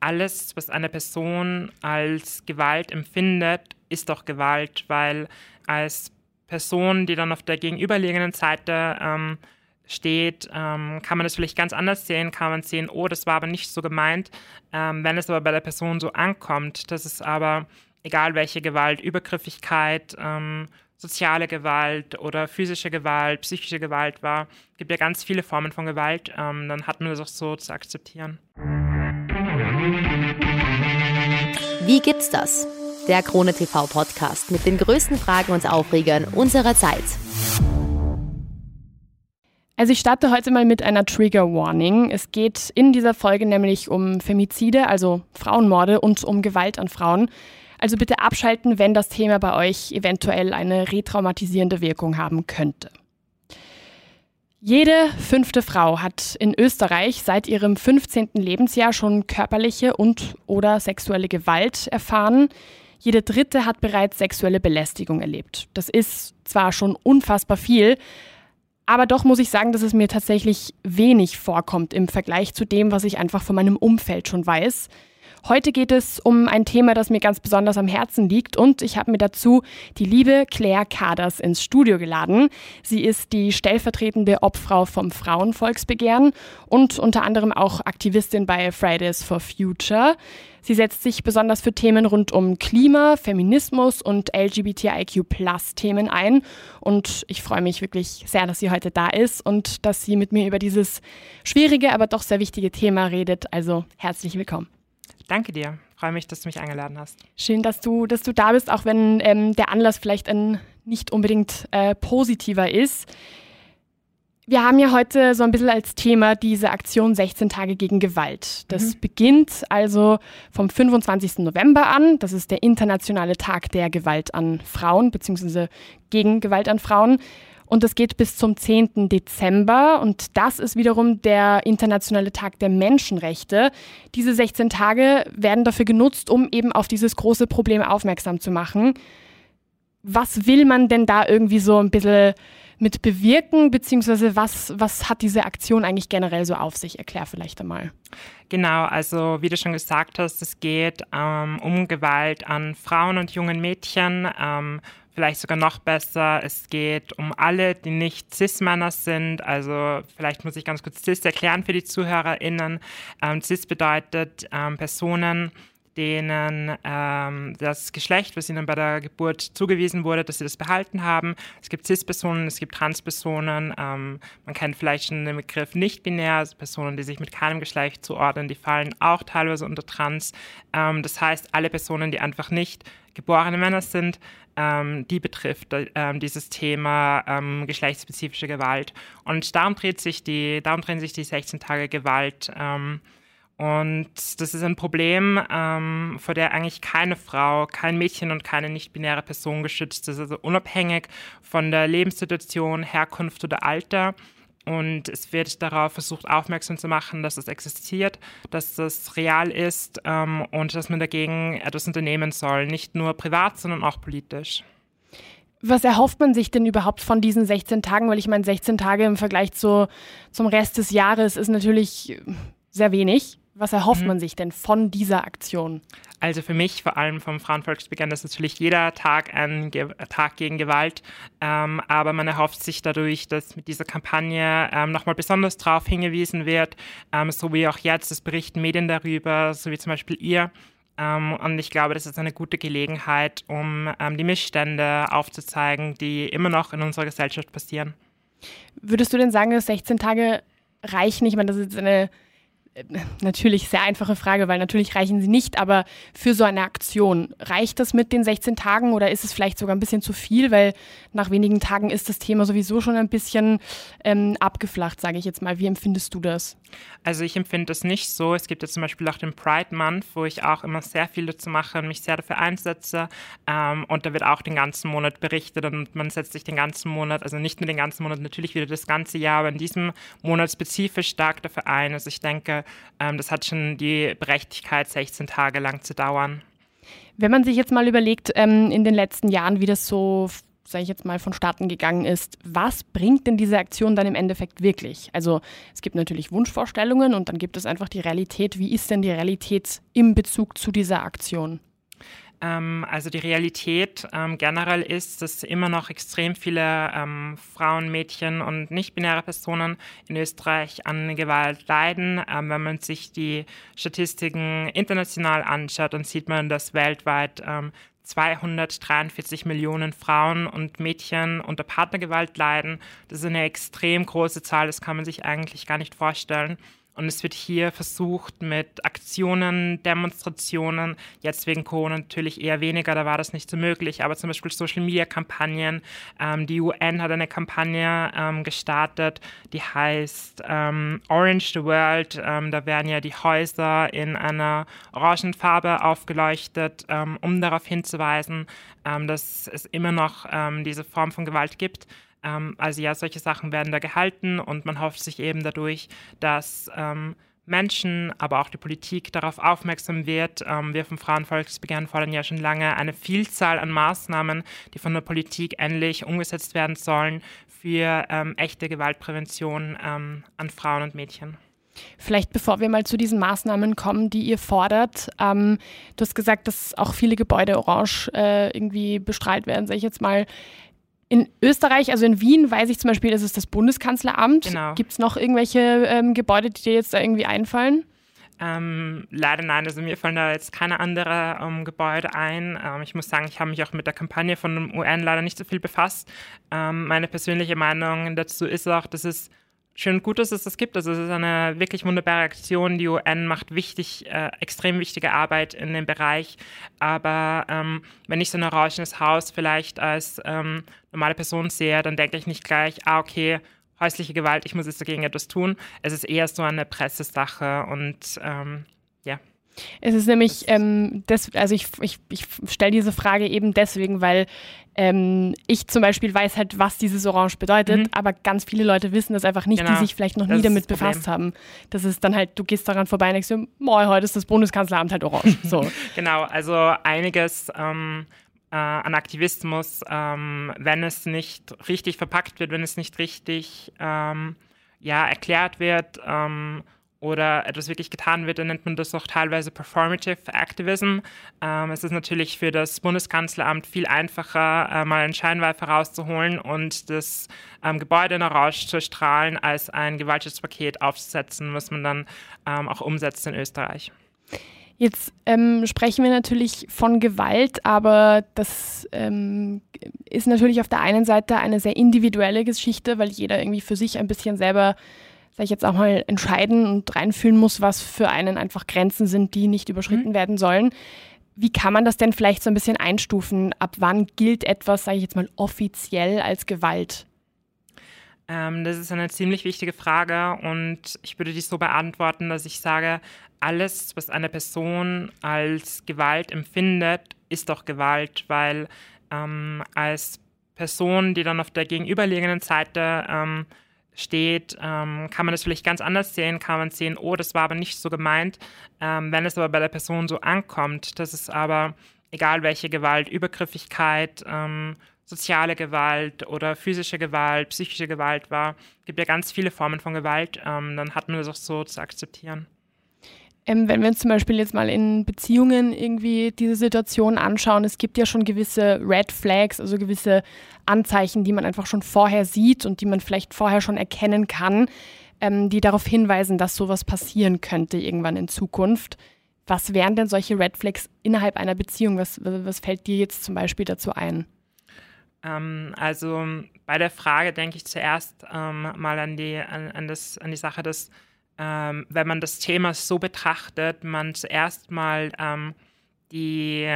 alles, was eine Person als Gewalt empfindet, ist doch Gewalt, weil als Person, die dann auf der gegenüberliegenden Seite ähm, steht, ähm, kann man das vielleicht ganz anders sehen, kann man sehen, oh, das war aber nicht so gemeint. Ähm, wenn es aber bei der Person so ankommt, dass es aber, egal welche Gewalt, Übergriffigkeit, ähm, soziale Gewalt oder physische Gewalt, psychische Gewalt war, gibt ja ganz viele Formen von Gewalt, ähm, dann hat man das auch so zu akzeptieren. Wie gibt's das? Der Krone TV Podcast mit den größten Fragen und Aufregern unserer Zeit. Also ich starte heute mal mit einer Trigger Warning. Es geht in dieser Folge nämlich um Femizide, also Frauenmorde und um Gewalt an Frauen. Also bitte abschalten, wenn das Thema bei euch eventuell eine retraumatisierende Wirkung haben könnte. Jede fünfte Frau hat in Österreich seit ihrem 15. Lebensjahr schon körperliche und oder sexuelle Gewalt erfahren. Jede dritte hat bereits sexuelle Belästigung erlebt. Das ist zwar schon unfassbar viel, aber doch muss ich sagen, dass es mir tatsächlich wenig vorkommt im Vergleich zu dem, was ich einfach von meinem Umfeld schon weiß. Heute geht es um ein Thema, das mir ganz besonders am Herzen liegt und ich habe mir dazu die liebe Claire Kaders ins Studio geladen. Sie ist die stellvertretende Obfrau vom Frauenvolksbegehren und unter anderem auch Aktivistin bei Fridays for Future. Sie setzt sich besonders für Themen rund um Klima, Feminismus und LGBTIQ-Plus-Themen ein. Und ich freue mich wirklich sehr, dass sie heute da ist und dass sie mit mir über dieses schwierige, aber doch sehr wichtige Thema redet. Also herzlich willkommen. Danke dir. Freue mich, dass du mich eingeladen hast. Schön, dass du, dass du da bist, auch wenn ähm, der Anlass vielleicht ein nicht unbedingt äh, positiver ist. Wir haben ja heute so ein bisschen als Thema diese Aktion 16 Tage gegen Gewalt. Das mhm. beginnt also vom 25. November an. Das ist der internationale Tag der Gewalt an Frauen, beziehungsweise gegen Gewalt an Frauen. Und das geht bis zum 10. Dezember. Und das ist wiederum der internationale Tag der Menschenrechte. Diese 16 Tage werden dafür genutzt, um eben auf dieses große Problem aufmerksam zu machen. Was will man denn da irgendwie so ein bisschen mit bewirken, beziehungsweise was, was hat diese Aktion eigentlich generell so auf sich? Erklär vielleicht einmal. Genau, also wie du schon gesagt hast, es geht ähm, um Gewalt an Frauen und jungen Mädchen. Ähm, vielleicht sogar noch besser, es geht um alle, die nicht Cis-Männer sind. Also vielleicht muss ich ganz kurz Cis erklären für die ZuhörerInnen. Ähm, Cis bedeutet ähm, Personen, denen ähm, das Geschlecht, was ihnen bei der Geburt zugewiesen wurde, dass sie das behalten haben. Es gibt Cis-Personen, es gibt Trans-Personen. Ähm, man kennt vielleicht schon den Begriff nicht-binär, also Personen, die sich mit keinem Geschlecht zuordnen, die fallen auch teilweise unter Trans. Ähm, das heißt, alle Personen, die einfach nicht geborene Männer sind, ähm, die betrifft ähm, dieses Thema ähm, geschlechtsspezifische Gewalt. Und darum dreht sich die, darum drehen sich die 16 Tage Gewalt. Und das ist ein Problem, ähm, vor der eigentlich keine Frau, kein Mädchen und keine nicht-binäre Person geschützt ist, also unabhängig von der Lebenssituation, Herkunft oder Alter. Und es wird darauf versucht, aufmerksam zu machen, dass es existiert, dass es real ist ähm, und dass man dagegen etwas unternehmen soll, nicht nur privat, sondern auch politisch. Was erhofft man sich denn überhaupt von diesen 16 Tagen? Weil ich meine, 16 Tage im Vergleich zu, zum Rest des Jahres ist natürlich sehr wenig. Was erhofft mhm. man sich denn von dieser Aktion? Also für mich, vor allem vom Frauenvolksbegehren, ist natürlich jeder Tag ein Ge Tag gegen Gewalt. Ähm, aber man erhofft sich dadurch, dass mit dieser Kampagne ähm, nochmal besonders darauf hingewiesen wird, ähm, so wie auch jetzt, es berichten Medien darüber, so wie zum Beispiel ihr. Ähm, und ich glaube, das ist eine gute Gelegenheit, um ähm, die Missstände aufzuzeigen, die immer noch in unserer Gesellschaft passieren. Würdest du denn sagen, dass 16 Tage reichen? Ich meine, das ist eine natürlich sehr einfache Frage, weil natürlich reichen sie nicht, aber für so eine Aktion, reicht das mit den 16 Tagen oder ist es vielleicht sogar ein bisschen zu viel, weil nach wenigen Tagen ist das Thema sowieso schon ein bisschen ähm, abgeflacht, sage ich jetzt mal. Wie empfindest du das? Also ich empfinde das nicht so. Es gibt ja zum Beispiel auch den Pride Month, wo ich auch immer sehr viel dazu mache und mich sehr dafür einsetze. Ähm, und da wird auch den ganzen Monat berichtet und man setzt sich den ganzen Monat, also nicht nur den ganzen Monat, natürlich wieder das ganze Jahr, aber in diesem Monat spezifisch stark dafür ein. Also ich denke, ähm, das hat schon die Berechtigkeit, 16 Tage lang zu dauern. Wenn man sich jetzt mal überlegt, ähm, in den letzten Jahren, wie das so sage ich jetzt mal, vonstatten gegangen ist. Was bringt denn diese Aktion dann im Endeffekt wirklich? Also es gibt natürlich Wunschvorstellungen und dann gibt es einfach die Realität. Wie ist denn die Realität im Bezug zu dieser Aktion? Ähm, also die Realität ähm, generell ist, dass immer noch extrem viele ähm, Frauen, Mädchen und nicht-binäre Personen in Österreich an Gewalt leiden. Ähm, wenn man sich die Statistiken international anschaut, dann sieht man, dass weltweit 243 ähm, Millionen Frauen und Mädchen unter Partnergewalt leiden. Das ist eine extrem große Zahl, das kann man sich eigentlich gar nicht vorstellen. Und es wird hier versucht mit Aktionen, Demonstrationen, jetzt wegen Corona natürlich eher weniger, da war das nicht so möglich, aber zum Beispiel Social-Media-Kampagnen. Ähm, die UN hat eine Kampagne ähm, gestartet, die heißt ähm, Orange the World. Ähm, da werden ja die Häuser in einer orangen Farbe aufgeleuchtet, ähm, um darauf hinzuweisen, dass es immer noch diese Form von Gewalt gibt. Ähm, also ja, solche Sachen werden da gehalten und man hofft sich eben dadurch, dass ähm, Menschen, aber auch die Politik darauf aufmerksam wird. Ähm, wir vom Frauenvolksbegehren fordern ja schon lange eine Vielzahl an Maßnahmen, die von der Politik endlich umgesetzt werden sollen für ähm, echte Gewaltprävention ähm, an Frauen und Mädchen. Vielleicht bevor wir mal zu diesen Maßnahmen kommen, die ihr fordert. Ähm, du hast gesagt, dass auch viele Gebäude orange äh, irgendwie bestrahlt werden, sage ich jetzt mal. In Österreich, also in Wien, weiß ich zum Beispiel, ist es das Bundeskanzleramt. Genau. Gibt es noch irgendwelche ähm, Gebäude, die dir jetzt da irgendwie einfallen? Ähm, leider nein, also mir fallen da jetzt keine anderen ähm, Gebäude ein. Ähm, ich muss sagen, ich habe mich auch mit der Kampagne von dem UN leider nicht so viel befasst. Ähm, meine persönliche Meinung dazu ist auch, dass es schön gut, dass es das gibt. Also es ist eine wirklich wunderbare Aktion. Die UN macht wichtig, äh, extrem wichtige Arbeit in dem Bereich. Aber ähm, wenn ich so ein orangenes Haus vielleicht als ähm, normale Person sehe, dann denke ich nicht gleich, ah, okay, häusliche Gewalt, ich muss jetzt dagegen etwas tun. Es ist eher so eine Pressesache und ähm, ja. Es ist nämlich, ähm, das, also ich, ich, ich stelle diese Frage eben deswegen, weil ähm, ich zum Beispiel weiß halt, was dieses Orange bedeutet, mhm. aber ganz viele Leute wissen das einfach nicht, genau. die sich vielleicht noch das nie damit befasst haben. Das ist dann halt, du gehst daran vorbei und denkst dir, heute ist das Bundeskanzleramt halt orange. So. genau, also einiges ähm, äh, an Aktivismus, ähm, wenn es nicht richtig verpackt wird, wenn es nicht richtig ähm, ja, erklärt wird ähm, oder etwas wirklich getan wird, dann nennt man das auch teilweise Performative Activism. Ähm, es ist natürlich für das Bundeskanzleramt viel einfacher, äh, mal einen Scheinwerfer rauszuholen und das ähm, Gebäude in Orange zu strahlen, als ein Gewaltschutzpaket aufzusetzen, was man dann ähm, auch umsetzt in Österreich. Jetzt ähm, sprechen wir natürlich von Gewalt, aber das ähm, ist natürlich auf der einen Seite eine sehr individuelle Geschichte, weil jeder irgendwie für sich ein bisschen selber ich jetzt auch mal, entscheiden und reinfühlen muss, was für einen einfach Grenzen sind, die nicht überschritten mhm. werden sollen. Wie kann man das denn vielleicht so ein bisschen einstufen? Ab wann gilt etwas, sage ich jetzt mal, offiziell als Gewalt? Ähm, das ist eine ziemlich wichtige Frage und ich würde die so beantworten, dass ich sage, alles, was eine Person als Gewalt empfindet, ist doch Gewalt, weil ähm, als Person, die dann auf der gegenüberliegenden Seite ähm, steht, ähm, kann man das vielleicht ganz anders sehen, kann man sehen, oh, das war aber nicht so gemeint. Ähm, wenn es aber bei der Person so ankommt, dass es aber, egal welche Gewalt, Übergriffigkeit, ähm, soziale Gewalt oder physische Gewalt, psychische Gewalt war, gibt ja ganz viele Formen von Gewalt, ähm, dann hat man das auch so zu akzeptieren. Ähm, wenn wir uns zum Beispiel jetzt mal in Beziehungen irgendwie diese Situation anschauen, es gibt ja schon gewisse Red Flags, also gewisse Anzeichen, die man einfach schon vorher sieht und die man vielleicht vorher schon erkennen kann, ähm, die darauf hinweisen, dass sowas passieren könnte irgendwann in Zukunft. Was wären denn solche Red Flags innerhalb einer Beziehung? Was, was fällt dir jetzt zum Beispiel dazu ein? Ähm, also bei der Frage denke ich zuerst ähm, mal an die, an, an, das, an die Sache, dass ähm, wenn man das Thema so betrachtet, man zuerst mal ähm, die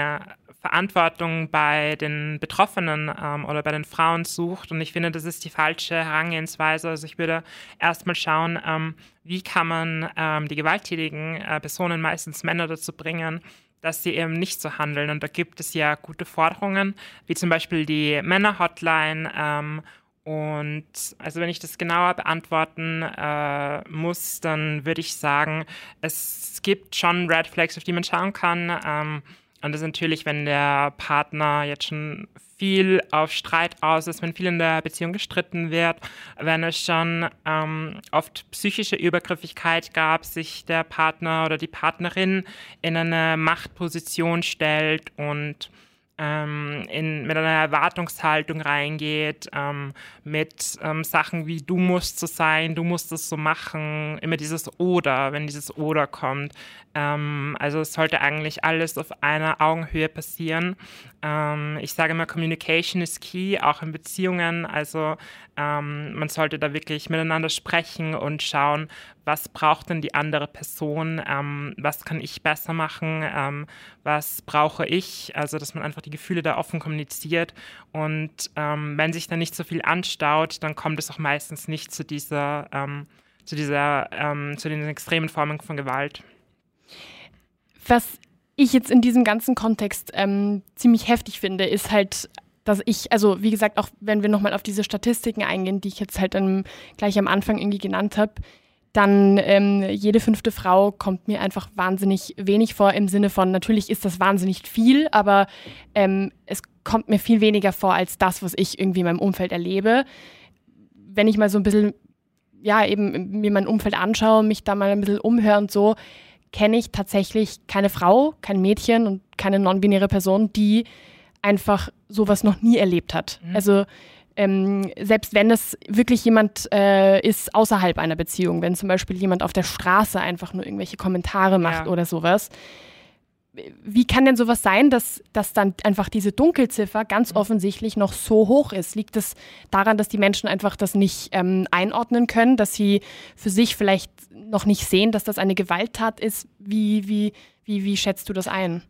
Verantwortung bei den Betroffenen ähm, oder bei den Frauen sucht. Und ich finde, das ist die falsche Herangehensweise. Also ich würde erstmal schauen, ähm, wie kann man ähm, die gewalttätigen äh, Personen, meistens Männer, dazu bringen, dass sie eben nicht so handeln. Und da gibt es ja gute Forderungen, wie zum Beispiel die Männer-Hotline ähm, und also wenn ich das genauer beantworten äh, muss, dann würde ich sagen, es gibt schon Red Flags, auf die man schauen kann. Ähm, Und das ist natürlich, wenn der Partner jetzt schon viel auf Streit aus ist, wenn viel in der Beziehung gestritten wird, wenn es schon ähm, oft psychische Übergriffigkeit gab, sich der Partner oder die Partnerin in eine Machtposition stellt und ähm, in, mit einer Erwartungshaltung reingeht, ähm, mit ähm, Sachen wie du musst so sein, du musst es so machen, immer dieses Oder, wenn dieses Oder kommt. Ähm, also es sollte eigentlich alles auf einer Augenhöhe passieren. Ähm, ich sage immer, Communication is key, auch in Beziehungen. Also ähm, man sollte da wirklich miteinander sprechen und schauen, was braucht denn die andere Person, was kann ich besser machen, was brauche ich, also dass man einfach die Gefühle da offen kommuniziert und ähm, wenn sich da nicht so viel anstaut, dann kommt es auch meistens nicht zu dieser, ähm, zu dieser, ähm, zu den extremen Formen von Gewalt. Was ich jetzt in diesem ganzen Kontext ziemlich heftig finde, ist halt dass ich, also wie gesagt, auch wenn wir nochmal auf diese Statistiken eingehen, die ich jetzt halt dann gleich am Anfang irgendwie genannt habe, dann ähm, jede fünfte Frau kommt mir einfach wahnsinnig wenig vor im Sinne von, natürlich ist das wahnsinnig viel, aber ähm, es kommt mir viel weniger vor als das, was ich irgendwie in meinem Umfeld erlebe. Wenn ich mal so ein bisschen, ja, eben mir mein Umfeld anschaue, mich da mal ein bisschen umhöre und so, kenne ich tatsächlich keine Frau, kein Mädchen und keine non-binäre Person, die einfach sowas noch nie erlebt hat. Mhm. Also ähm, selbst wenn es wirklich jemand äh, ist außerhalb einer Beziehung, wenn zum Beispiel jemand auf der Straße einfach nur irgendwelche Kommentare macht ja. oder sowas. Wie kann denn sowas sein, dass, dass dann einfach diese Dunkelziffer ganz mhm. offensichtlich noch so hoch ist? Liegt es daran, dass die Menschen einfach das nicht ähm, einordnen können, dass sie für sich vielleicht noch nicht sehen, dass das eine Gewalttat ist? Wie, wie, wie, wie schätzt du das ein?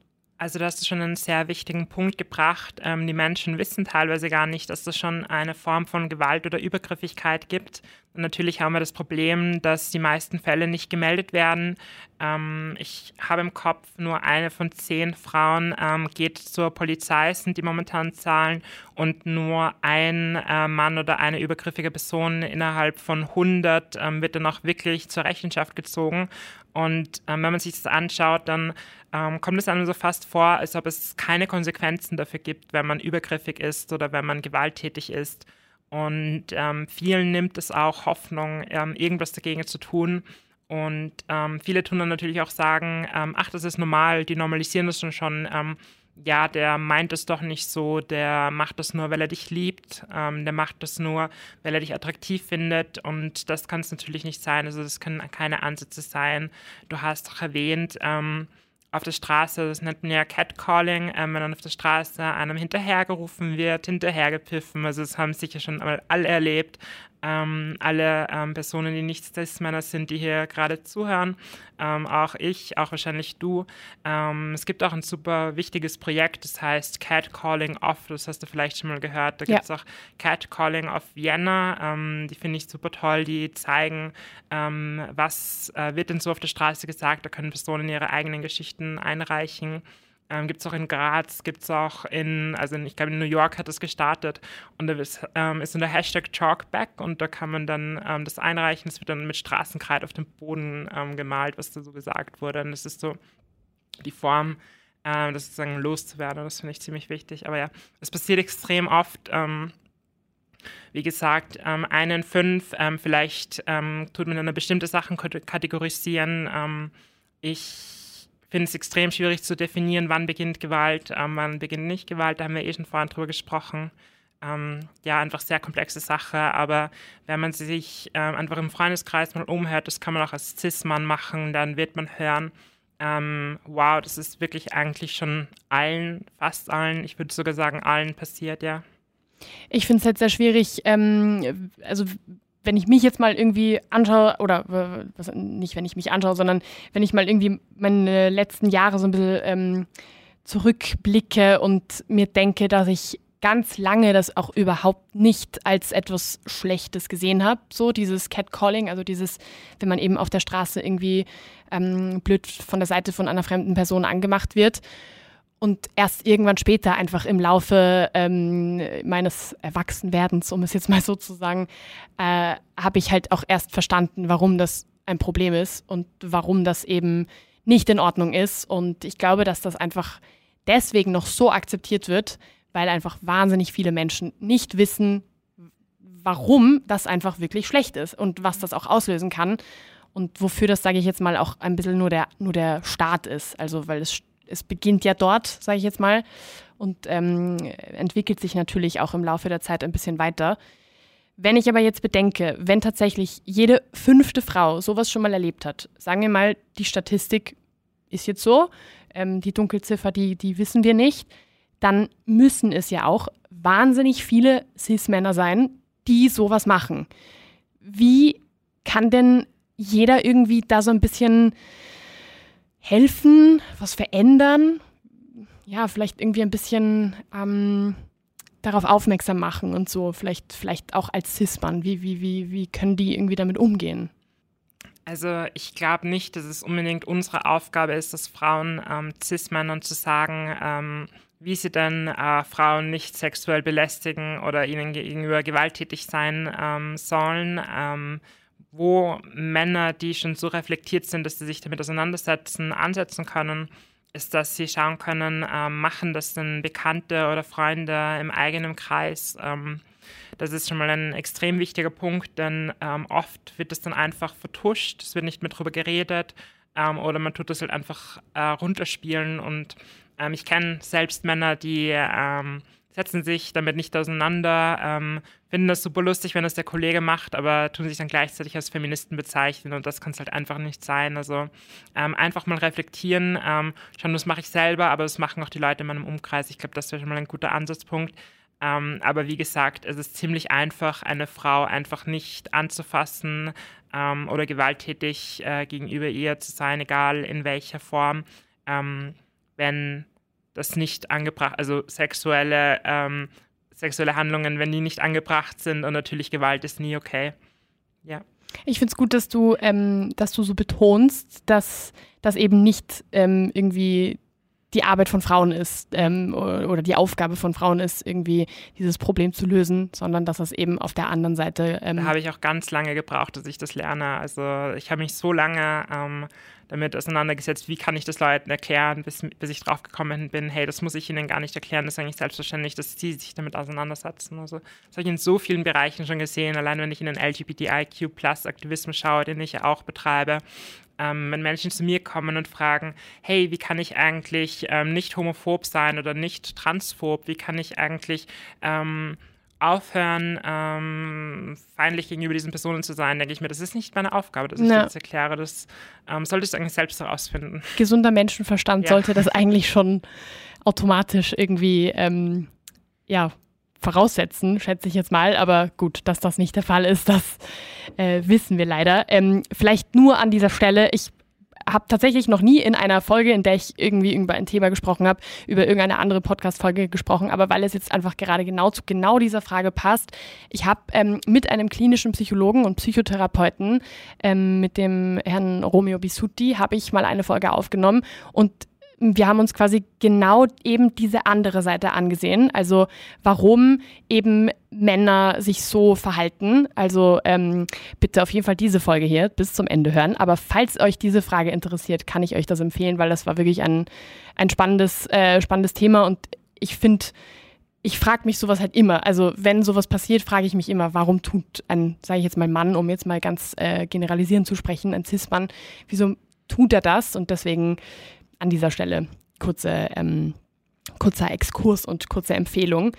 Also du hast schon einen sehr wichtigen Punkt gebracht. Ähm, die Menschen wissen teilweise gar nicht, dass es schon eine Form von Gewalt oder Übergriffigkeit gibt. Und natürlich haben wir das Problem, dass die meisten Fälle nicht gemeldet werden. Ähm, ich habe im Kopf, nur eine von zehn Frauen ähm, geht zur Polizei, sind die momentanen Zahlen, und nur ein äh, Mann oder eine übergriffige Person innerhalb von 100 ähm, wird dann auch wirklich zur Rechenschaft gezogen. Und ähm, wenn man sich das anschaut, dann ähm, kommt es einem so fast vor, als ob es keine Konsequenzen dafür gibt, wenn man übergriffig ist oder wenn man gewalttätig ist. Und ähm, vielen nimmt es auch Hoffnung, ähm, irgendwas dagegen zu tun. Und ähm, viele tun dann natürlich auch sagen, ähm, ach, das ist normal, die normalisieren das schon. Ähm, ja, der meint es doch nicht so, der macht das nur, weil er dich liebt, der macht das nur, weil er dich attraktiv findet. Und das kann es natürlich nicht sein. Also das können keine Ansätze sein. Du hast auch erwähnt, auf der Straße, das nennt man ja Catcalling, ähm, wenn dann auf der Straße einem hinterhergerufen wird, hinterhergepfiffen. Also das haben sicher schon alle erlebt ähm, alle ähm, Personen, die nicht Cis-Männer sind, die hier gerade zuhören, ähm, auch ich, auch wahrscheinlich du. Ähm, es gibt auch ein super wichtiges Projekt, das heißt Catcalling Off, das hast du vielleicht schon mal gehört. Da gibt es auch Catcalling of Vienna, ähm, die finde ich super toll, die zeigen, was äh, wird denn so auf der Straße gesagt, da können Personen ihre eigenen Geschichten einreichen. Ähm, gibt es auch in Graz, gibt es auch in, also in, ich glaube in New York hat es gestartet und da ist, ähm, ist in der Hashtag Chalkback und da kann man dann ähm, das einreichen, es wird dann mit Straßenkreid auf dem Boden ähm, gemalt, was da so gesagt wurde. Und das ist so die Form, äh, das sozusagen loszuwerden, das finde ich ziemlich wichtig, aber ja, es passiert extrem oft, ähm, wie gesagt, ähm, einen fünf, ähm, vielleicht ähm, tut man eine bestimmte Sachen kategorisieren. Ähm, ich finde es extrem schwierig zu definieren, wann beginnt Gewalt, ähm, wann beginnt nicht Gewalt. Da haben wir eh schon vorhin drüber gesprochen. Ähm, ja, einfach sehr komplexe Sache, aber wenn man sich ähm, einfach im Freundeskreis mal umhört, das kann man auch als Cis-Mann machen, dann wird man hören, ähm, wow, das ist wirklich eigentlich schon allen, fast allen, ich würde sogar sagen allen passiert, ja. Ich finde es halt sehr schwierig, ähm, also wenn ich mich jetzt mal irgendwie anschaue, oder was, nicht wenn ich mich anschaue, sondern wenn ich mal irgendwie meine letzten Jahre so ein bisschen ähm, zurückblicke und mir denke, dass ich ganz lange das auch überhaupt nicht als etwas Schlechtes gesehen habe. So dieses Catcalling, also dieses, wenn man eben auf der Straße irgendwie ähm, blöd von der Seite von einer fremden Person angemacht wird. Und erst irgendwann später, einfach im Laufe ähm, meines Erwachsenwerdens, um es jetzt mal so zu sagen, äh, habe ich halt auch erst verstanden, warum das ein Problem ist und warum das eben nicht in Ordnung ist. Und ich glaube, dass das einfach deswegen noch so akzeptiert wird, weil einfach wahnsinnig viele Menschen nicht wissen, warum das einfach wirklich schlecht ist und was das auch auslösen kann und wofür das, sage ich jetzt mal, auch ein bisschen nur der, nur der Start ist. Also weil es, es beginnt ja dort, sage ich jetzt mal, und ähm, entwickelt sich natürlich auch im Laufe der Zeit ein bisschen weiter. Wenn ich aber jetzt bedenke, wenn tatsächlich jede fünfte Frau sowas schon mal erlebt hat, sagen wir mal, die Statistik ist jetzt so, ähm, die Dunkelziffer, die, die wissen wir nicht, dann müssen es ja auch wahnsinnig viele Cis-Männer sein, die sowas machen. Wie kann denn jeder irgendwie da so ein bisschen helfen, was verändern? Ja, vielleicht irgendwie ein bisschen ähm, darauf aufmerksam machen und so, vielleicht, vielleicht auch als Cis-Mann. Wie, wie, wie, wie können die irgendwie damit umgehen? Also ich glaube nicht, dass es unbedingt unsere Aufgabe ist, dass Frauen ähm, Cis-Männern zu sagen, ähm, wie sie denn äh, Frauen nicht sexuell belästigen oder ihnen gegenüber gewalttätig sein ähm, sollen, ähm, wo Männer, die schon so reflektiert sind, dass sie sich damit auseinandersetzen, ansetzen können, ist, dass sie schauen können, ähm, machen das denn Bekannte oder Freunde im eigenen Kreis. Ähm, das ist schon mal ein extrem wichtiger Punkt, denn ähm, oft wird das dann einfach vertuscht, es wird nicht mehr darüber geredet ähm, oder man tut das halt einfach äh, runterspielen und ähm, ich kenne selbst Männer, die ähm, setzen sich damit nicht auseinander, ähm, finden das super lustig, wenn das der Kollege macht, aber tun sich dann gleichzeitig als Feministen bezeichnen und das kann es halt einfach nicht sein. Also ähm, einfach mal reflektieren, ähm, schon das mache ich selber, aber das machen auch die Leute in meinem Umkreis. Ich glaube, das wäre schon mal ein guter Ansatzpunkt. Ähm, aber wie gesagt, es ist ziemlich einfach, eine Frau einfach nicht anzufassen ähm, oder gewalttätig äh, gegenüber ihr zu sein, egal in welcher Form, ähm, wenn das nicht angebracht, also sexuelle, ähm, sexuelle Handlungen, wenn die nicht angebracht sind und natürlich Gewalt ist nie okay. Ja. Ich finde es gut, dass du, ähm, dass du so betonst, dass das eben nicht ähm, irgendwie die Arbeit von Frauen ist ähm, oder die Aufgabe von Frauen ist, irgendwie dieses Problem zu lösen, sondern dass das eben auf der anderen Seite. Ähm da habe ich auch ganz lange gebraucht, dass ich das lerne. Also ich habe mich so lange ähm, damit auseinandergesetzt, wie kann ich das Leuten erklären, bis, bis ich drauf gekommen bin, hey, das muss ich ihnen gar nicht erklären, das ist eigentlich selbstverständlich, dass sie sich damit auseinandersetzen. Also das habe ich in so vielen Bereichen schon gesehen, allein wenn ich in den LGBTIQ-Plus-Aktivismus schaue, den ich ja auch betreibe, ähm, wenn Menschen zu mir kommen und fragen, hey, wie kann ich eigentlich ähm, nicht homophob sein oder nicht transphob, wie kann ich eigentlich ähm, aufhören, ähm, feindlich gegenüber diesen Personen zu sein, denke ich mir, das ist nicht meine Aufgabe, dass ich das erkläre. Das ähm, solltest du eigentlich selbst herausfinden. Gesunder Menschenverstand ja. sollte das eigentlich schon automatisch irgendwie ähm, ja, voraussetzen, schätze ich jetzt mal. Aber gut, dass das nicht der Fall ist, das äh, wissen wir leider. Ähm, vielleicht nur an dieser Stelle, ich habe tatsächlich noch nie in einer Folge, in der ich irgendwie über ein Thema gesprochen habe, über irgendeine andere Podcast-Folge gesprochen, aber weil es jetzt einfach gerade genau zu genau dieser Frage passt. Ich habe ähm, mit einem klinischen Psychologen und Psychotherapeuten, ähm, mit dem Herrn Romeo Bisutti, habe ich mal eine Folge aufgenommen und wir haben uns quasi genau eben diese andere Seite angesehen. Also warum eben Männer sich so verhalten. Also ähm, bitte auf jeden Fall diese Folge hier bis zum Ende hören. Aber falls euch diese Frage interessiert, kann ich euch das empfehlen, weil das war wirklich ein, ein spannendes, äh, spannendes Thema. Und ich finde, ich frage mich sowas halt immer. Also wenn sowas passiert, frage ich mich immer, warum tut ein, sage ich jetzt mal Mann, um jetzt mal ganz äh, generalisierend zu sprechen, ein Cis-Mann, wieso tut er das? Und deswegen an dieser Stelle kurze, ähm, kurzer Exkurs und kurze Empfehlung.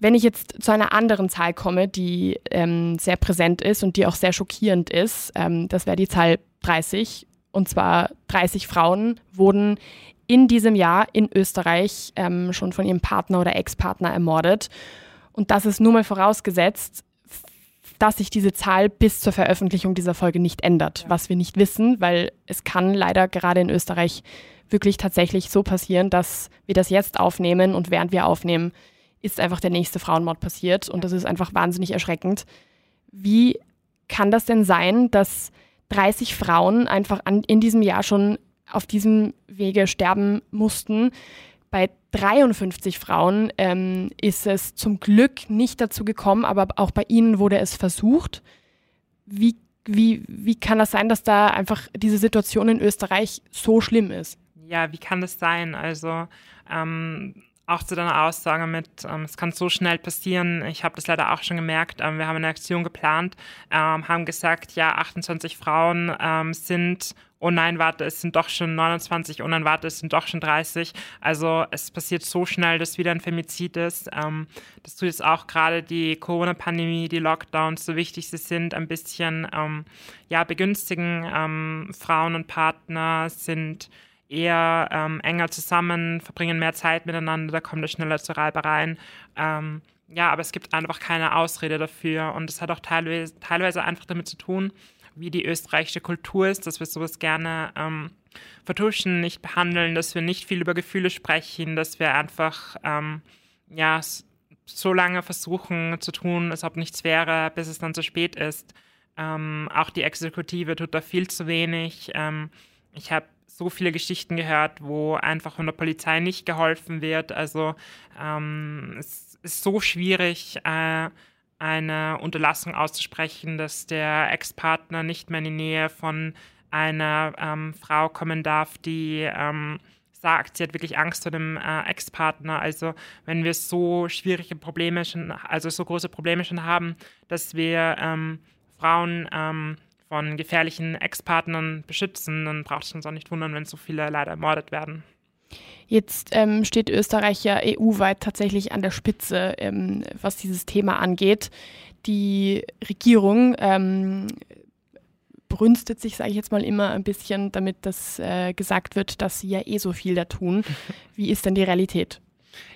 Wenn ich jetzt zu einer anderen Zahl komme, die ähm, sehr präsent ist und die auch sehr schockierend ist, ähm, das wäre die Zahl 30. Und zwar 30 Frauen wurden in diesem Jahr in Österreich ähm, schon von ihrem Partner oder Ex-Partner ermordet. Und das ist nur mal vorausgesetzt, dass sich diese Zahl bis zur Veröffentlichung dieser Folge nicht ändert, was wir nicht wissen, weil es kann leider gerade in Österreich wirklich tatsächlich so passieren, dass wir das jetzt aufnehmen und während wir aufnehmen, ist einfach der nächste Frauenmord passiert und das ist einfach wahnsinnig erschreckend. Wie kann das denn sein, dass 30 Frauen einfach an, in diesem Jahr schon auf diesem Wege sterben mussten? Bei 53 Frauen ähm, ist es zum Glück nicht dazu gekommen, aber auch bei ihnen wurde es versucht. Wie, wie, wie kann das sein, dass da einfach diese Situation in Österreich so schlimm ist? Ja, wie kann das sein? Also ähm, auch zu deiner Aussage mit, ähm, es kann so schnell passieren. Ich habe das leider auch schon gemerkt. Ähm, wir haben eine Aktion geplant, ähm, haben gesagt, ja, 28 Frauen ähm, sind, oh nein, warte, es sind doch schon 29, oh nein, warte, es sind doch schon 30. Also es passiert so schnell, dass wieder ein Femizid ist. Ähm, das tut jetzt auch gerade die Corona-Pandemie, die Lockdowns, so wichtig sie sind, ein bisschen ja, begünstigen. Frauen und Partner sind eher ähm, enger zusammen, verbringen mehr Zeit miteinander, da kommt es schneller zu Reibereien. Ähm, ja, aber es gibt einfach keine Ausrede dafür und es hat auch teilweise, teilweise einfach damit zu tun, wie die österreichische Kultur ist, dass wir sowas gerne ähm, vertuschen, nicht behandeln, dass wir nicht viel über Gefühle sprechen, dass wir einfach ähm, ja so lange versuchen zu tun, als ob nichts wäre, bis es dann zu spät ist. Ähm, auch die Exekutive tut da viel zu wenig. Ähm, ich habe so viele Geschichten gehört, wo einfach von der Polizei nicht geholfen wird. Also ähm, es ist so schwierig, äh, eine Unterlassung auszusprechen, dass der Ex-Partner nicht mehr in die Nähe von einer ähm, Frau kommen darf, die ähm, sagt, sie hat wirklich Angst vor dem äh, Ex-Partner. Also wenn wir so schwierige Probleme schon, also so große Probleme schon haben, dass wir ähm, Frauen ähm, von gefährlichen Ex-Partnern beschützen, dann braucht es uns auch nicht wundern, wenn so viele leider ermordet werden. Jetzt ähm, steht Österreich ja EU-weit tatsächlich an der Spitze, ähm, was dieses Thema angeht. Die Regierung ähm, brünstet sich, sage ich jetzt mal immer ein bisschen, damit das äh, gesagt wird, dass sie ja eh so viel da tun. Wie ist denn die Realität?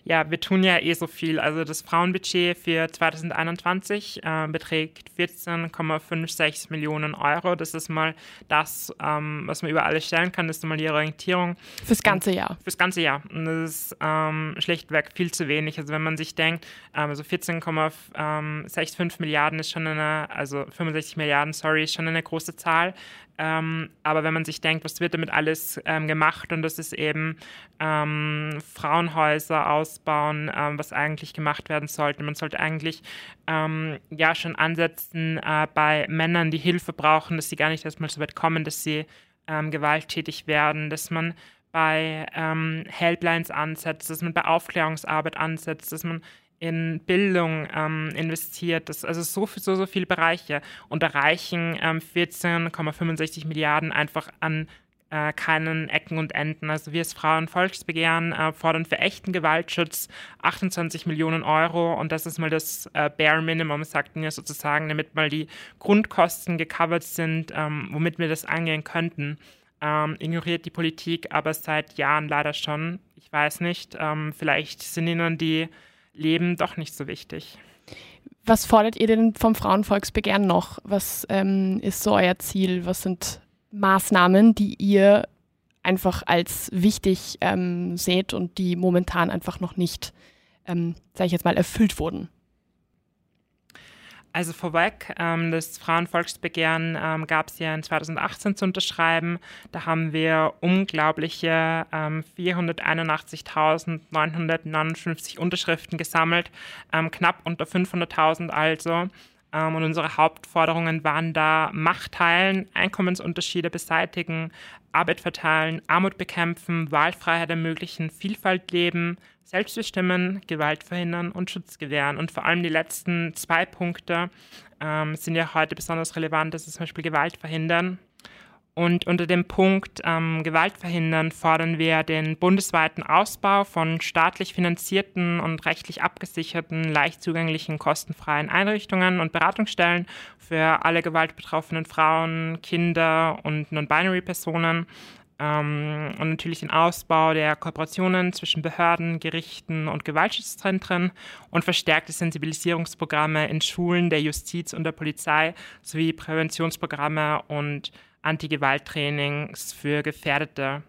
Ja, wir tun ja eh so viel. Also das Frauenbudget für 2021 äh, beträgt 14,56 Millionen Euro. Das ist mal das, ähm, was man über alles stellen kann. Das ist mal die Orientierung. Fürs ganze Jahr. Fürs ganze Jahr. Und das ist ähm, schlichtweg viel zu wenig. Also wenn man sich denkt, ähm, also 14,65 Milliarden ist schon eine, also 65 Milliarden, sorry, ist schon eine große Zahl. Ähm, aber wenn man sich denkt, was wird damit alles ähm, gemacht und das ist eben ähm, Frauenhäuser ausbauen, ähm, was eigentlich gemacht werden sollte. Man sollte eigentlich ähm, ja schon ansetzen äh, bei Männern, die Hilfe brauchen, dass sie gar nicht erstmal so weit kommen, dass sie ähm, gewalttätig werden, dass man bei Helplines ansetzt, dass man bei Aufklärungsarbeit ansetzt, dass man in Bildung ähm, investiert. Das, also so, so, so viele Bereiche. Und erreichen ähm, 14,65 Milliarden einfach an äh, keinen Ecken und Enden. Also wir als Frauenvolksbegehren äh, fordern für echten Gewaltschutz 28 Millionen Euro und das ist mal das äh, Bare Minimum, sagten wir sozusagen, damit mal die Grundkosten gecovert sind, ähm, womit wir das angehen könnten. Ähm, ignoriert die Politik aber seit Jahren leider schon. Ich weiß nicht, ähm, vielleicht sind ihnen die Leben doch nicht so wichtig. Was fordert ihr denn vom Frauenvolksbegehren noch? Was ähm, ist so euer Ziel? Was sind Maßnahmen, die ihr einfach als wichtig ähm, seht und die momentan einfach noch nicht, ähm, sage ich jetzt mal, erfüllt wurden? Also vorweg, ähm, das Frauenvolksbegehren ähm, gab es ja in 2018 zu unterschreiben. Da haben wir unglaubliche ähm, 481.959 Unterschriften gesammelt, ähm, knapp unter 500.000 also. Ähm, und unsere Hauptforderungen waren da Macht teilen, Einkommensunterschiede beseitigen, Arbeit verteilen, Armut bekämpfen, Wahlfreiheit ermöglichen, Vielfalt leben, Selbstbestimmen, Gewalt verhindern und Schutz gewähren. Und vor allem die letzten zwei Punkte ähm, sind ja heute besonders relevant. Das ist zum Beispiel Gewalt verhindern. Und unter dem Punkt ähm, Gewalt verhindern fordern wir den bundesweiten Ausbau von staatlich finanzierten und rechtlich abgesicherten, leicht zugänglichen, kostenfreien Einrichtungen und Beratungsstellen für alle gewaltbetroffenen Frauen, Kinder und Non-Binary-Personen ähm, und natürlich den Ausbau der Kooperationen zwischen Behörden, Gerichten und Gewaltschutzzentren und verstärkte Sensibilisierungsprogramme in Schulen, der Justiz und der Polizei sowie Präventionsprogramme und Anti-Gewalt-Trainings für Gefährdete.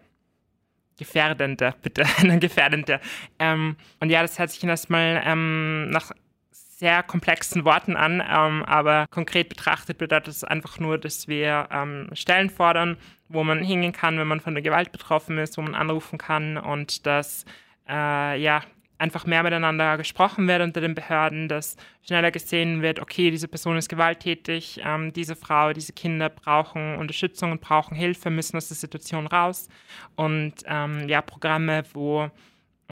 Gefährdende, bitte, Gefährdende. Ähm, und ja, das hört sich erstmal ähm, nach sehr komplexen Worten an, ähm, aber konkret betrachtet bedeutet es einfach nur, dass wir ähm, Stellen fordern, wo man hingehen kann, wenn man von der Gewalt betroffen ist, wo man anrufen kann und dass äh, ja einfach mehr miteinander gesprochen wird unter den Behörden, dass schneller gesehen wird, okay, diese Person ist gewalttätig, ähm, diese Frau, diese Kinder brauchen Unterstützung und brauchen Hilfe, müssen aus der Situation raus. Und ähm, ja, Programme, wo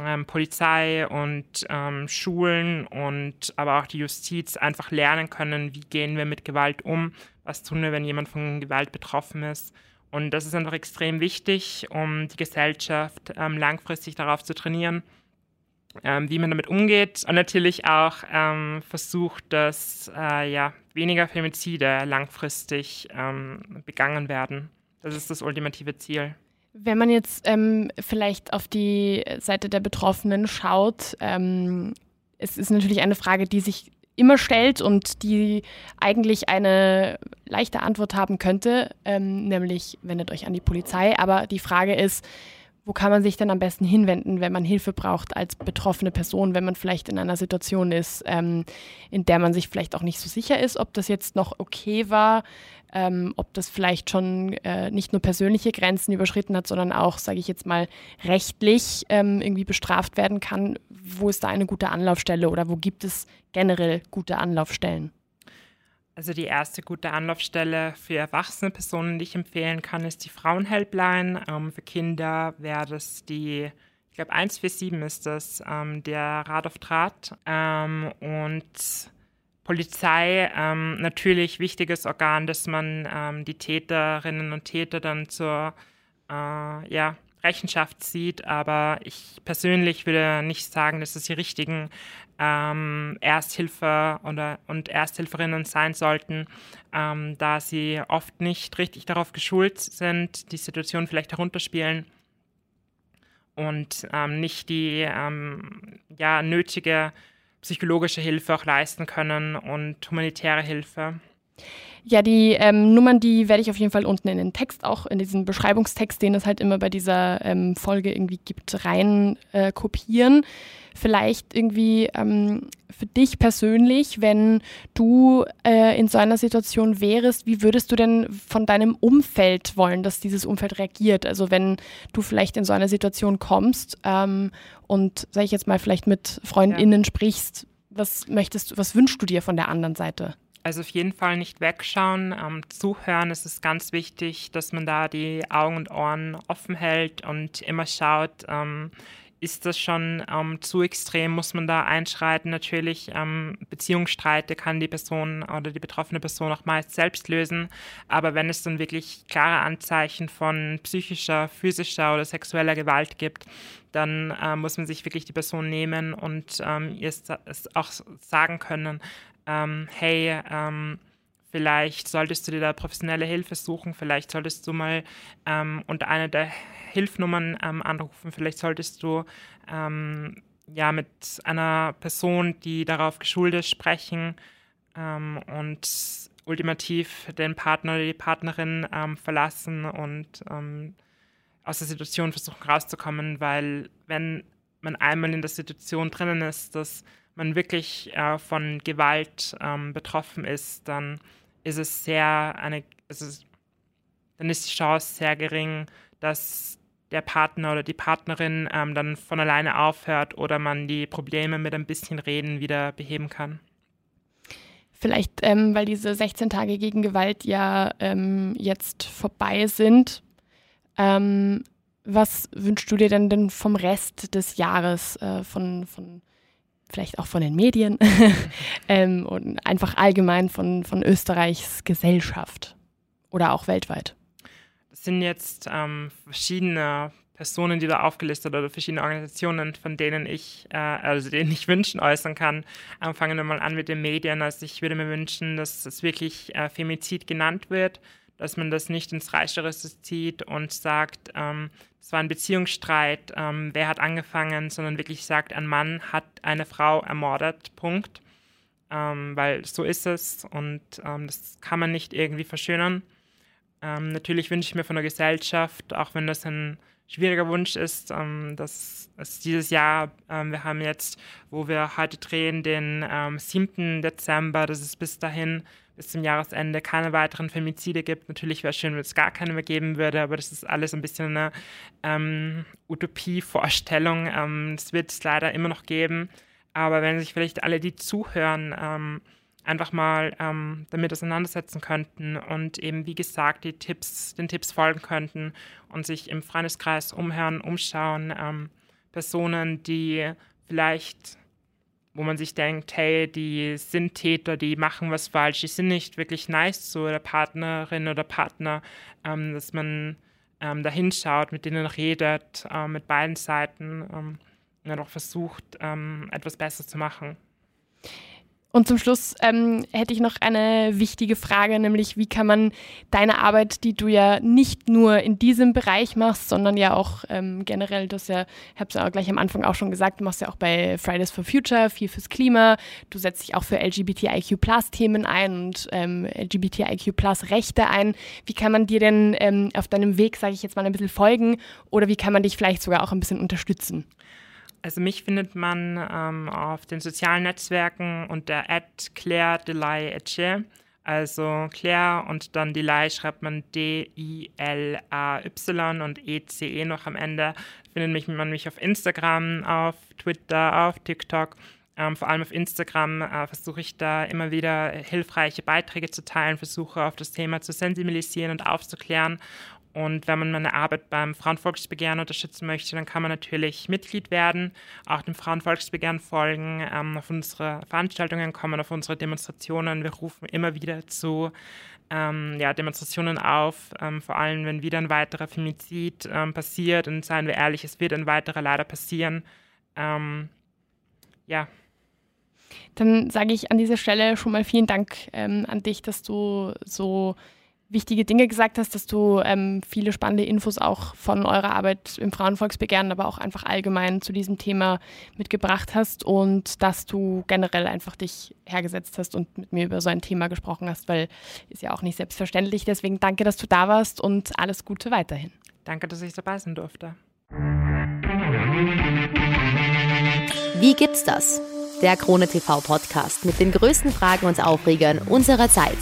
ähm, Polizei und ähm, Schulen und aber auch die Justiz einfach lernen können, wie gehen wir mit Gewalt um, was tun wir, wenn jemand von Gewalt betroffen ist. Und das ist einfach extrem wichtig, um die Gesellschaft ähm, langfristig darauf zu trainieren, ähm, wie man damit umgeht und natürlich auch ähm, versucht, dass äh, ja, weniger Femizide langfristig ähm, begangen werden. Das ist das ultimative Ziel. Wenn man jetzt ähm, vielleicht auf die Seite der Betroffenen schaut, ähm, es ist natürlich eine Frage, die sich immer stellt und die eigentlich eine leichte Antwort haben könnte, ähm, nämlich wendet euch an die Polizei. Aber die Frage ist, wo kann man sich denn am besten hinwenden, wenn man Hilfe braucht als betroffene Person, wenn man vielleicht in einer Situation ist, ähm, in der man sich vielleicht auch nicht so sicher ist, ob das jetzt noch okay war, ähm, ob das vielleicht schon äh, nicht nur persönliche Grenzen überschritten hat, sondern auch, sage ich jetzt mal, rechtlich ähm, irgendwie bestraft werden kann. Wo ist da eine gute Anlaufstelle oder wo gibt es generell gute Anlaufstellen? Also die erste gute Anlaufstelle für erwachsene Personen, die ich empfehlen kann, ist die Frauenhelpline. Ähm, für Kinder wäre das die, ich glaube 147 ist das, ähm, der Rat auf Draht. Ähm, und Polizei ähm, natürlich wichtiges Organ, dass man ähm, die Täterinnen und Täter dann zur äh, ja, Rechenschaft zieht, aber ich persönlich würde nicht sagen, dass es die richtigen ähm, Ersthilfe oder, und Ersthilferinnen sein sollten, ähm, da sie oft nicht richtig darauf geschult sind, die Situation vielleicht herunterspielen und ähm, nicht die ähm, ja, nötige psychologische Hilfe auch leisten können und humanitäre Hilfe. Ja, die ähm, Nummern, die werde ich auf jeden Fall unten in den Text, auch in diesen Beschreibungstext, den es halt immer bei dieser ähm, Folge irgendwie gibt, rein äh, kopieren. Vielleicht irgendwie ähm, für dich persönlich, wenn du äh, in so einer Situation wärst, wie würdest du denn von deinem Umfeld wollen, dass dieses Umfeld reagiert? Also wenn du vielleicht in so eine Situation kommst ähm, und, sag ich jetzt mal, vielleicht mit FreundInnen ja. sprichst, was möchtest du, was wünschst du dir von der anderen Seite? Also auf jeden Fall nicht wegschauen, ähm, zuhören. Es ist ganz wichtig, dass man da die Augen und Ohren offen hält und immer schaut, ähm, ist das schon ähm, zu extrem, muss man da einschreiten. Natürlich, ähm, Beziehungsstreite kann die Person oder die betroffene Person auch meist selbst lösen. Aber wenn es dann wirklich klare Anzeichen von psychischer, physischer oder sexueller Gewalt gibt, dann äh, muss man sich wirklich die Person nehmen und ähm, ihr es auch sagen können, ähm, hey, ähm, vielleicht solltest du dir da professionelle Hilfe suchen, vielleicht solltest du mal ähm, unter einer der Hilfnummern ähm, anrufen, vielleicht solltest du ähm, ja mit einer Person, die darauf geschult ist, sprechen ähm, und ultimativ den Partner oder die Partnerin ähm, verlassen und aus der Situation versuchen rauszukommen, weil wenn man einmal in der Situation drinnen ist, dass man wirklich äh, von Gewalt ähm, betroffen ist, dann ist es sehr eine, ist dann ist die Chance sehr gering, dass der Partner oder die Partnerin ähm, dann von alleine aufhört oder man die Probleme mit ein bisschen Reden wieder beheben kann. Vielleicht, ähm, weil diese 16 Tage gegen Gewalt ja ähm, jetzt vorbei sind, ähm, was wünschst du dir denn, denn vom Rest des Jahres, äh, von, von vielleicht auch von den Medien ähm, und einfach allgemein von, von Österreichs Gesellschaft oder auch weltweit? Das sind jetzt ähm, verschiedene Personen, die da aufgelistet oder verschiedene Organisationen, von denen ich, äh, also denen ich Wünschen äußern kann. Ähm, fangen wir mal an mit den Medien. Also ich würde mir wünschen, dass es wirklich äh, Femizid genannt wird dass man das nicht ins Reichsregister zieht und sagt, ähm, es war ein Beziehungsstreit, ähm, wer hat angefangen, sondern wirklich sagt, ein Mann hat eine Frau ermordet, Punkt. Ähm, weil so ist es und ähm, das kann man nicht irgendwie verschönern. Ähm, natürlich wünsche ich mir von der Gesellschaft, auch wenn das ein schwieriger Wunsch ist, ähm, dass es dieses Jahr, wir haben jetzt, wo wir heute drehen, den ähm, 7. Dezember, dass es bis dahin, bis zum Jahresende keine weiteren Femizide gibt. Natürlich wäre es schön, wenn es gar keine mehr geben würde, aber das ist alles ein bisschen eine ähm, Utopie-Vorstellung. Ähm, es wird es leider immer noch geben. Aber wenn sich vielleicht alle, die zuhören, ähm, einfach mal ähm, damit auseinandersetzen könnten und eben, wie gesagt, die Tipps, den Tipps folgen könnten und sich im Freundeskreis umhören, umschauen. Ähm, Personen, die vielleicht, wo man sich denkt, hey, die sind Täter, die machen was falsch, die sind nicht wirklich nice zu der Partnerin oder Partner, ähm, dass man ähm, da hinschaut, mit denen redet, äh, mit beiden Seiten ähm, und auch versucht, ähm, etwas besser zu machen. Und zum Schluss ähm, hätte ich noch eine wichtige Frage, nämlich wie kann man deine Arbeit, die du ja nicht nur in diesem Bereich machst, sondern ja auch ähm, generell, du hast ja, ich habe es ja gleich am Anfang auch schon gesagt, du machst ja auch bei Fridays for Future viel fürs Klima, du setzt dich auch für LGBTIQ Themen ein und ähm, LGBTIQ Rechte ein. Wie kann man dir denn ähm, auf deinem Weg, sage ich jetzt mal, ein bisschen folgen oder wie kann man dich vielleicht sogar auch ein bisschen unterstützen? Also mich findet man ähm, auf den sozialen Netzwerken unter Claire Delay Etche. Also Claire und dann Delay schreibt man D-I-L-A-Y und E-C-E -E noch am Ende. Findet mich, man mich auf Instagram, auf Twitter, auf TikTok. Ähm, vor allem auf Instagram äh, versuche ich da immer wieder hilfreiche Beiträge zu teilen, versuche auf das Thema zu sensibilisieren und aufzuklären und wenn man meine Arbeit beim Frauenvolksbegehren unterstützen möchte, dann kann man natürlich Mitglied werden, auch dem Frauenvolksbegehren folgen, ähm, auf unsere Veranstaltungen kommen, auf unsere Demonstrationen. Wir rufen immer wieder zu ähm, ja, Demonstrationen auf, ähm, vor allem wenn wieder ein weiterer Femizid ähm, passiert. Und seien wir ehrlich, es wird ein weiterer leider passieren. Ähm, ja. Dann sage ich an dieser Stelle schon mal vielen Dank ähm, an dich, dass du so wichtige Dinge gesagt hast, dass du ähm, viele spannende Infos auch von eurer Arbeit im Frauenvolksbegehren, aber auch einfach allgemein zu diesem Thema mitgebracht hast und dass du generell einfach dich hergesetzt hast und mit mir über so ein Thema gesprochen hast, weil ist ja auch nicht selbstverständlich. Deswegen danke, dass du da warst und alles Gute weiterhin. Danke, dass ich dabei sein durfte. Wie gibt's das? Der Krone TV Podcast mit den größten Fragen und Aufregern unserer Zeit.